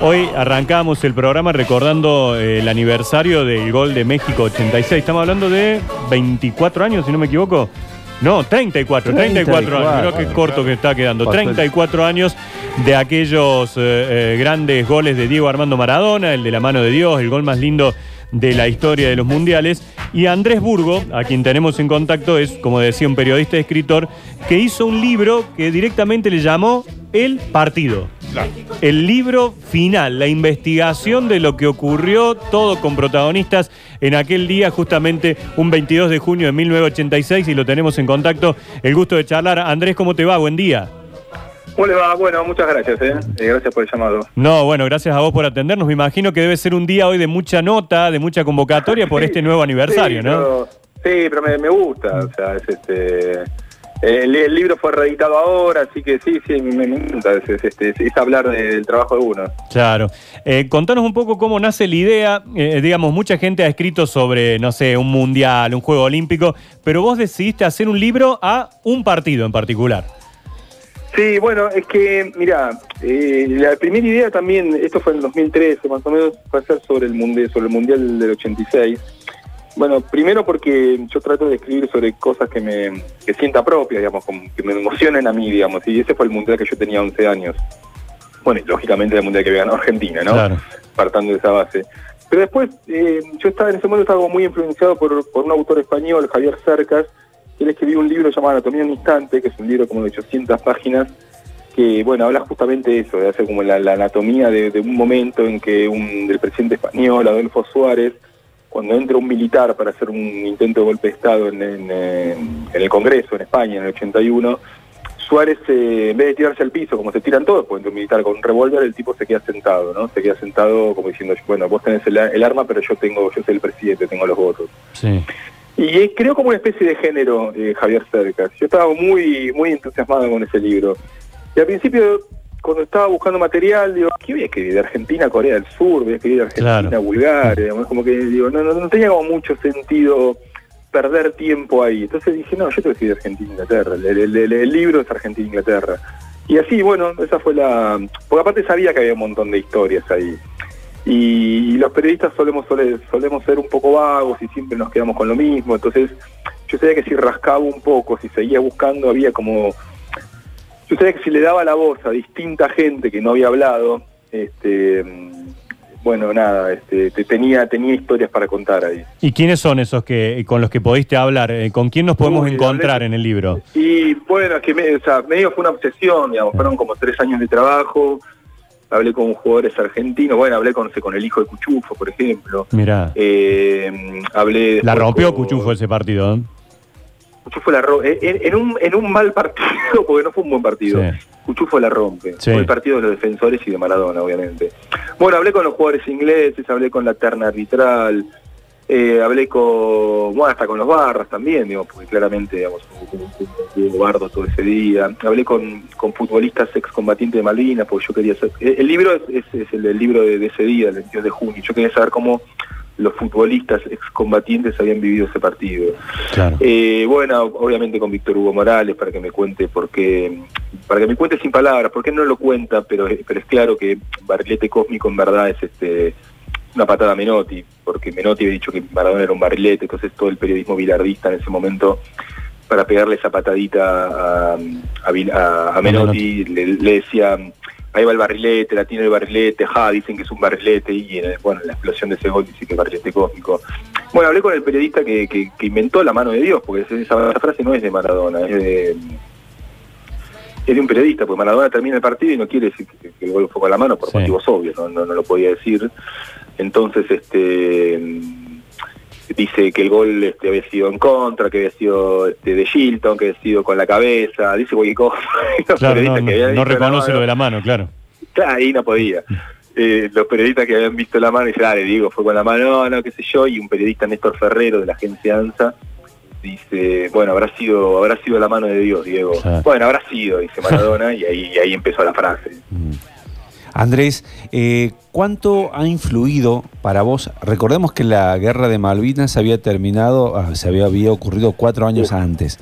Hoy arrancamos el programa recordando eh, el aniversario del gol de México 86. Estamos hablando de 24 años, si no me equivoco. No, 34, 34, años. Mirá qué corto que está quedando. 34 años de aquellos eh, eh, grandes goles de Diego Armando Maradona, el de la mano de Dios, el gol más lindo de la historia de los mundiales. Y Andrés Burgo, a quien tenemos en contacto, es, como decía, un periodista y escritor que hizo un libro que directamente le llamó El Partido. El libro final, la investigación de lo que ocurrió, todo con protagonistas en aquel día, justamente un 22 de junio de 1986, y lo tenemos en contacto. El gusto de charlar. Andrés, ¿cómo te va? Buen día. ¿Cómo le va? Bueno, muchas gracias, ¿eh? Eh, gracias por el llamado. No, bueno, gracias a vos por atendernos. Me imagino que debe ser un día hoy de mucha nota, de mucha convocatoria por este nuevo aniversario, Sí, ¿no? pero- sí, pero me, me gusta, o sea, es este... El, el libro fue reeditado ahora, así que sí, sí, me, me encanta, es, es, este, es hablar de- del trabajo de uno. Claro. Eh, contanos un poco cómo nace la idea. Eh, digamos, mucha gente ha escrito sobre, no sé, un mundial, un juego olímpico, pero vos decidiste hacer un libro a un partido en particular. Sí, bueno, es que, mira, eh, la primera idea también, esto fue en el 2013 más o menos, fue hacer sobre el mundial, sobre el mundial del 86. Bueno, primero porque yo trato de escribir sobre cosas que me que sienta propias, digamos, como que me emocionen a mí, digamos, y ese fue el mundial que yo tenía 11 años. Bueno, y lógicamente el mundial que había ganado Argentina, ¿no? Claro. Partando de esa base. Pero después, eh, yo estaba en ese momento estaba muy influenciado por, por un autor español, Javier Cercas, él escribió un libro llamado Anatomía en un instante, que es un libro como de 800 páginas, que, bueno, habla justamente de eso, de hacer como la, anatomía de, un momento en que un, del presidente español, Adolfo Suárez, cuando entra un militar para hacer un intento de golpe de Estado en, el Congreso, en España, en el 81, Suárez, eh, en vez de tirarse al piso, como se tiran todos, entra un militar con un revólver, el tipo se queda sentado, ¿no? Se queda sentado como diciendo, bueno, vos tenés el, el arma, pero yo tengo, yo soy el presidente, tengo los votos. Y creó como una especie de género eh, Javier Cercas. Yo estaba muy, muy entusiasmado con ese libro. Y al principio, cuando estaba buscando material, digo, ¿qué voy a escribir? ¿De Argentina Corea del Sur? ¿Voy a escribir de Argentina Claro. Bulgaria? Digamos, como que digo, no, no, no tenía como mucho sentido perder tiempo ahí. Entonces dije, no, yo tengo que escribir de Argentina Inglaterra. El, el- el- el libro es Argentina Inglaterra. Y así, bueno, esa fue la... Porque aparte sabía que había un montón de historias ahí. Y, y los periodistas solemos, sole- solemos ser un poco vagos y siempre nos quedamos con lo mismo. Entonces, yo sabía que si rascaba un poco, si seguía buscando, había como... Yo sabía que si le daba la voz a distinta gente que no había hablado, este, bueno, nada, este, te- tenía, tenía historias para contar ahí. ¿Y quiénes son esos que con los que pudiste hablar? Eh, ¿Con quién nos podemos Uy, encontrar hablé- en el libro? Y bueno, es que me, o sea, medio fue una obsesión, digamos, fueron como tres años de trabajo, hablé con jugadores argentinos, bueno, hablé con, con el hijo de Cuchufo, por ejemplo. Mirá. Eh, hablé La rompió con- Cuchufo ese partido. ¿eh? Cuchufo la rompe. En, en un, en un mal partido, porque no fue un buen partido. Sí. Cuchufo la rompe. Sí. Fue el partido de los defensores y de Maradona, obviamente. Bueno, hablé con los jugadores ingleses, hablé con la terna arbitral, eh, hablé con. Bueno, hasta con los barras también, digo, porque claramente, digamos, hubo, bardo todo ese día. Hablé con, con futbolistas excombatientes de Malvinas, porque yo quería saber. El, el libro es, es- es el, libro de, de ese día, el 22 de junio. Yo quería saber cómo los futbolistas excombatientes habían vivido ese partido. Claro. Eh, bueno, obviamente con Víctor Hugo Morales para que me cuente por qué, para que me cuente sin palabras, porque no lo cuenta, pero, pero es claro que Barrilete Cósmico en verdad es este una patada a Menotti, porque Menotti había dicho que Maradona era un barrilete, entonces todo el periodismo bilardista en ese momento para pegarle esa patadita a, a, Vil- a- a Menotti, le, le decía ahí va el barrilete, la tiene el barrilete, ja, dicen que es un barrilete y bueno, en la explosión de ese gol dice que es barrilete cósmico. Bueno, hablé con el periodista que, que- que inventó la mano de Dios, porque esa, frase no es de Maradona, es de, es de un periodista, porque Maradona termina el partido y no quiere decir que, que el gol fue con la mano por Sí. motivos obvios, ¿no? No, no lo podía decir. Entonces, este dice que el gol este, había sido en contra, que había sido este, de Shilton, que había sido con la cabeza, dice cualquier cosa. Los Claro, no, que habían reconoce lo de la mano, claro. Claro, ahí no podía. Eh, los periodistas que habían visto la mano, dicen, dale, digo, fue con la mano, no, qué sé yo, y un periodista, Néstor Ferrero, de la agencia ANSA, dice, bueno, habrá sido habrá sido la mano de Dios, Diego. Claro. Bueno, habrá sido, dice Maradona, y ahí, y ahí empezó la frase. Andrés, eh, ¿cuánto ha influido para vos? Recordemos que la guerra de Malvinas había terminado, ah, se había, había ocurrido cuatro años antes.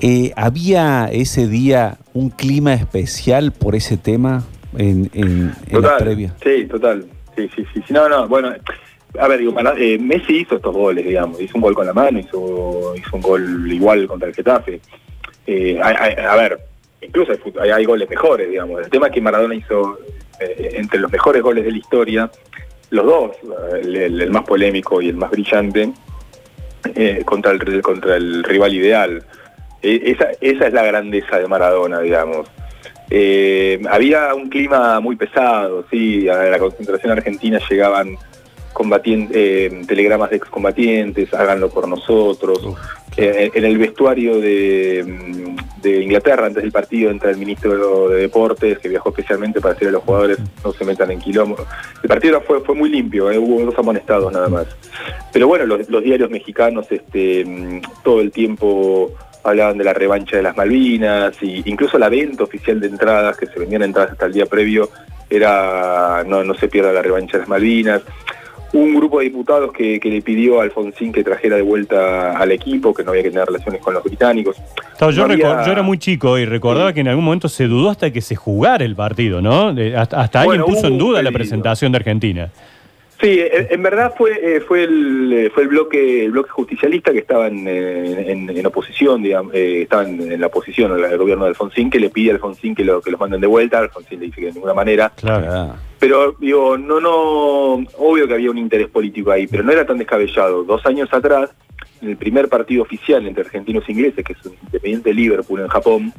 Eh, ¿Había ese día un clima especial por ese tema? en, en, en la previa. Sí, total. Sí, sí, sí. No, no, bueno, a ver, digo, eh, Messi hizo estos goles, digamos. Hizo un gol con la mano, hizo, hizo un gol igual contra el Getafe. Eh, a, ver, incluso hay, goles mejores, digamos. El tema es que Maradona hizo eh, entre los mejores goles de la historia, los dos, el, más polémico y el más brillante, contra, el, contra el rival ideal. esa, esa es la grandeza de Maradona, digamos. había un clima muy pesado, sí, a la concentración argentina llegaban eh, telegramas de excombatientes, háganlo por nosotros. Eh, en el vestuario de, Inglaterra, antes del partido, entra el ministro de Deportes, que viajó especialmente para decirle a los jugadores no se metan en quilombo. El partido fue, fue muy limpio, eh, hubo dos amonestados nada más. Pero bueno, los, diarios mexicanos este, todo el tiempo hablaban de la revancha de las Malvinas, e incluso la venta oficial de entradas, que se vendían entradas hasta el día previo, era no, no se pierda la revancha de las Malvinas un grupo de diputados que, le pidió a Alfonsín que trajera de vuelta al equipo, que no había que tener relaciones con los británicos. yo, era muy chico y recordaba que en algún momento se dudó hasta que se jugara el partido, ¿no? Hasta, alguien puso en duda la presentación de Argentina. Sí, en, verdad fue eh, fue el fue el bloque el bloque justicialista que estaba en, oposición, digamos, eh, estaba en, la oposición al, gobierno de Alfonsín que le pide a Alfonsín que lo que los manden de vuelta, Alfonsín le dice que de ninguna manera. Claro. Pero digo, no no obvio que había un interés político ahí, pero no era tan descabellado. Dos años atrás, en el primer partido oficial entre argentinos e ingleses, que es un Independiente Liverpool en Japón,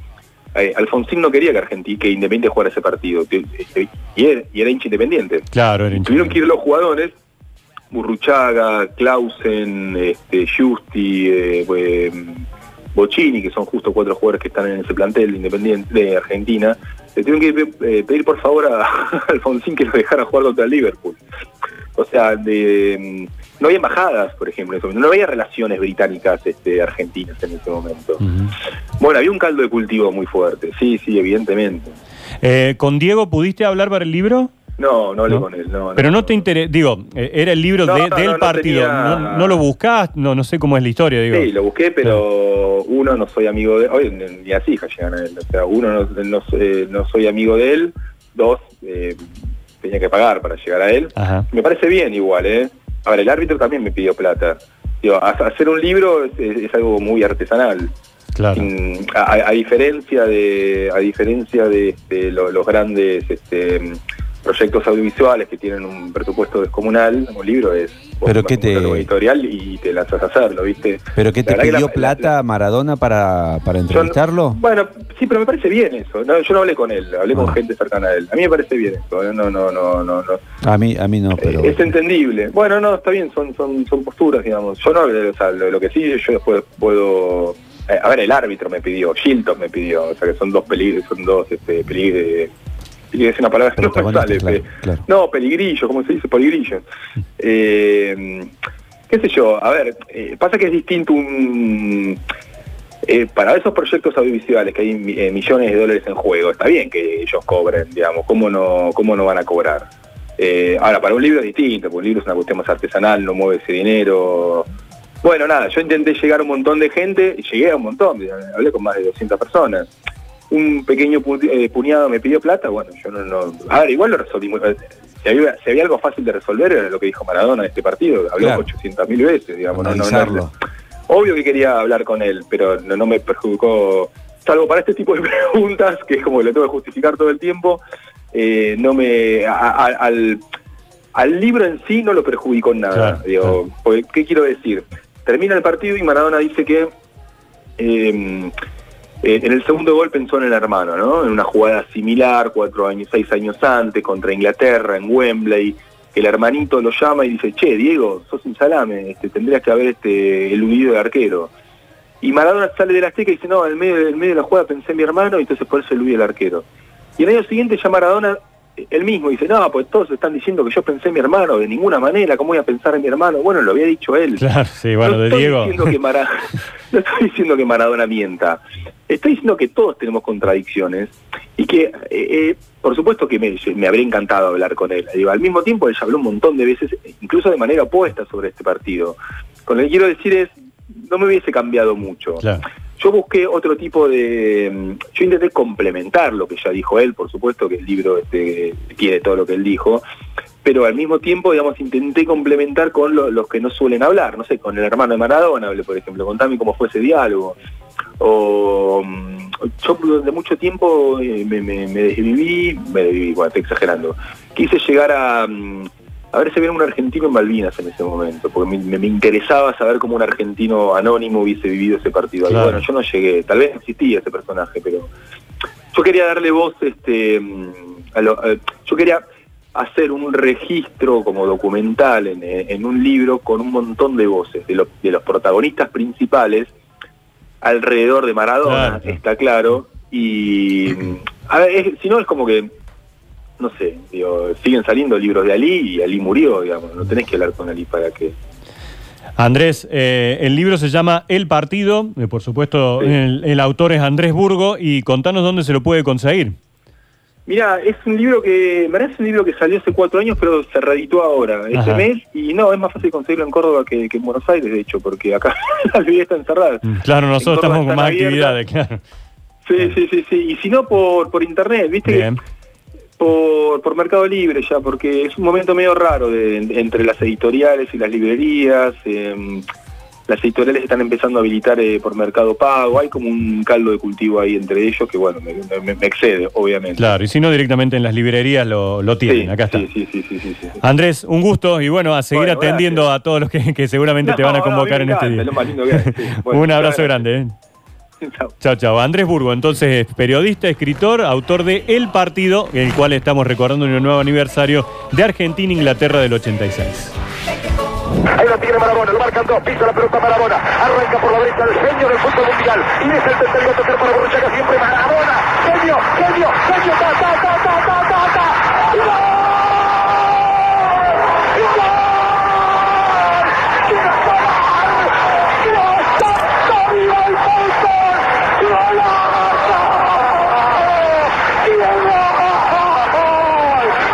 eh, Alfonsín no quería que Argentina, que Independiente jugara ese partido, este, y era, hincha independiente. Claro, era Tuvieron que ir los jugadores, Burruchaga, Clausen, este, Justi, eh, pues, Bocini, que son justo cuatro jugadores que están en ese plantel Independiente de Argentina, le tuvieron que eh, pedir por favor a Alfonsín que lo dejara jugar contra el Liverpool. O sea, de no había embajadas, por ejemplo, no había relaciones británicas este, argentinas en ese momento. Bueno, había un caldo de cultivo muy fuerte, sí, sí, evidentemente. Eh, ¿Con Diego pudiste hablar para el libro? No, no hablé con él. No, Pero no, te interesa, digo, eh, era el libro del partido. No, lo buscás? No, no sé cómo es la historia, digo. Sí, lo busqué, pero uno, no soy amigo de él. ni las hijas llegan a él. O sea, uno, no, eh, soy amigo de él. Dos, tenía que pagar para llegar a él. Me parece bien igual, ¿eh? A ver, el árbitro también me pidió plata. hacer un libro es, algo muy artesanal. Claro. A, diferencia de a diferencia de, este, los grandes este, proyectos audiovisuales que tienen un presupuesto descomunal, un libro es ¿Pero qué te... editorial y te lanzas a hacerlo, ¿viste? ¿Pero qué te pidió plata Maradona para, para entrevistarlo? bueno, sí, pero me parece bien eso. No, yo no hablé con él, hablé con ah. gente cercana a él. A mí me parece bien eso, ¿eh? no, no, no, no, no. A mí, a mí no, pero... es entendible. Bueno, no, está bien, son, son, son posturas, digamos. Yo no, o sea, lo, que sí, yo después puedo... Eh, a ver, el árbitro me pidió, Shilton me pidió, o sea que son dos peligros, son dos este, peligros es una palabra que no sale. No, peligrillo, como se dice, peligrillo. Eh, qué sé yo, a ver, eh, pasa que es distinto un... Eh, para esos proyectos audiovisuales que hay millones de dólares en juego, está bien que ellos cobren, digamos, ¿cómo no, cómo no van a cobrar? ahora, para un libro es distinto, porque un libro es una cuestión más artesanal, no mueve ese dinero. Bueno, nada, yo intenté llegar a un montón de gente, y llegué a un montón, hablé con más de 200 personas un pequeño eh, puñado me pidió plata, bueno, yo no, no... A ver, igual lo resolví muy si había, si había algo fácil de resolver era lo que dijo Maradona en este partido, habló 800 mil veces, digamos, no, no, Obvio que quería hablar con él, pero no, me perjudicó, salvo para este tipo de preguntas, que es como que le tengo que justificar todo el tiempo, eh, no me... al, al libro en sí no lo perjudicó en nada, digo, ¿qué quiero decir? Termina el partido y Maradona dice que... Eh, eh, en el segundo gol pensó en el hermano, ¿no? En una jugada similar, cuatro años, seis años antes, contra Inglaterra, en Wembley, el hermanito lo llama y dice, che, Diego, sos un salame, este, tendrías que haber este, eludido de arquero. Y Maradona sale de la azteca y dice, no, en medio, en medio de la jugada pensé en mi hermano y entonces por eso eludí el arquero. Y el año siguiente ya Maradona él mismo dice, no, pues todos están diciendo que yo pensé en mi hermano, de ninguna manera, ¿cómo voy a pensar en mi hermano? Bueno, lo había dicho él. Claro, sí, bueno, no de estoy Diego. Diciendo que no estoy diciendo que Maradona mienta, estoy diciendo que todos tenemos contradicciones y que, eh, eh, por supuesto que me, me, habría encantado hablar con él. Digo, al mismo tiempo, él ya habló un montón de veces, incluso de manera opuesta sobre este partido. Con lo que quiero decir es, no me hubiese cambiado mucho. Yo busqué otro tipo de... mm, Yo intenté complementar lo que ya dijo él, por supuesto que el libro este, tiene todo lo que él dijo, pero al mismo tiempo, digamos, intenté complementar con lo- los que no suelen hablar, no sé, con el hermano de Maradona, por ejemplo, contame cómo fue ese diálogo. O mm, yo durante mucho tiempo eh, me, me, me desviví, me desviví, bueno, estoy exagerando, quise llegar a... a ver si había un argentino en Malvinas en ese momento, porque me, me interesaba saber cómo un argentino anónimo hubiese vivido ese partido. Y Claro. bueno, yo no llegué, tal vez existía ese personaje, pero yo quería darle voz, este, a lo- a- yo quería hacer un registro como documental en, en un libro con un montón de voces de, los de los protagonistas principales alrededor de Maradona, Claro. está claro, y a ver, es- si no es como que no sé, digo, siguen saliendo libros de Ali y Ali murió, digamos, no tenés que hablar con Ali para que... Andrés, eh, el libro se llama El Partido, eh, por supuesto, Sí. el, el autor es Andrés Burgo, y contanos dónde se lo puede conseguir. Mira, es un libro que, me parece un libro que salió hace cuatro años, pero se reeditó ahora, este Ajá. mes, y no, es más fácil conseguirlo en Córdoba que, que en Buenos Aires, de hecho, porque acá la librería está encerrada. Mm, Claro, nosotros estamos con más abiertas. actividades, claro. Sí, sí, sí, sí, y si no por, por internet, viste que Bien. Por, por Mercado Libre ya, porque es un momento medio raro de, entre las editoriales y las librerías. eh, las editoriales están empezando a habilitar eh, por Mercado Pago. Hay como un caldo de cultivo ahí entre ellos que, bueno, me, me- me excede, obviamente. Claro, y si no, directamente en las librerías lo, lo tienen, Sí, acá está. sí, sí, sí, sí, sí, sí. Andrés, un gusto y bueno, a seguir Bueno, atendiendo gracias. a todos los que, que seguramente te van a no, a mí convocar en este día. lindo un abrazo grande. ¿eh? Chao. Chao, chao. Andrés Burgo, entonces periodista, escritor, autor de El Partido, el cual estamos recordando en el nuevo aniversario de Argentina-Inglaterra del 86. Ahí lo tiene Marabona, lo marcan dos, pisa la pelota Marabona, arranca por la derecha el genio del fútbol mundial, y es el tercero a tocar para Borruchaga siempre Marabona, genio, genio, genio, ta, ta, ta, ta, ta, ta, ta, ¡Y gol! ¡Y gol! ¡Y gol! ¡Y gol! ¡Victoria del fútbol! ¡Golazo! ¡Y el gol!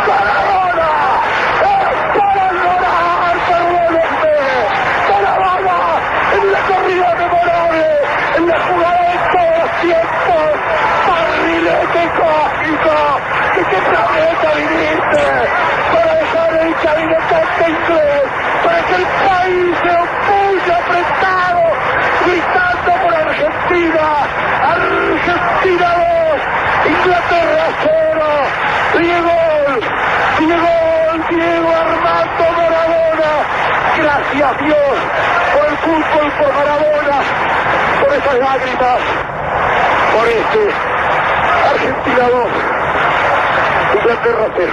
¡Maradona! ¡Es para llorar, perdónenme! ¡Maradona! En la corrida memorable, en la jugada de todos los tiempos, barrilete cósmico, que qué planeta viniste para dejar el cabinetante inglés, para que el país se opulle apretado, gritando por Argentina, Argentina 2, Inglaterra 0, Diego, Diego, Diego Armando Maradona, gracias Dios por el fútbol, por Maradona, por esas lágrimas, por este Argentina 2, Inglaterra 0.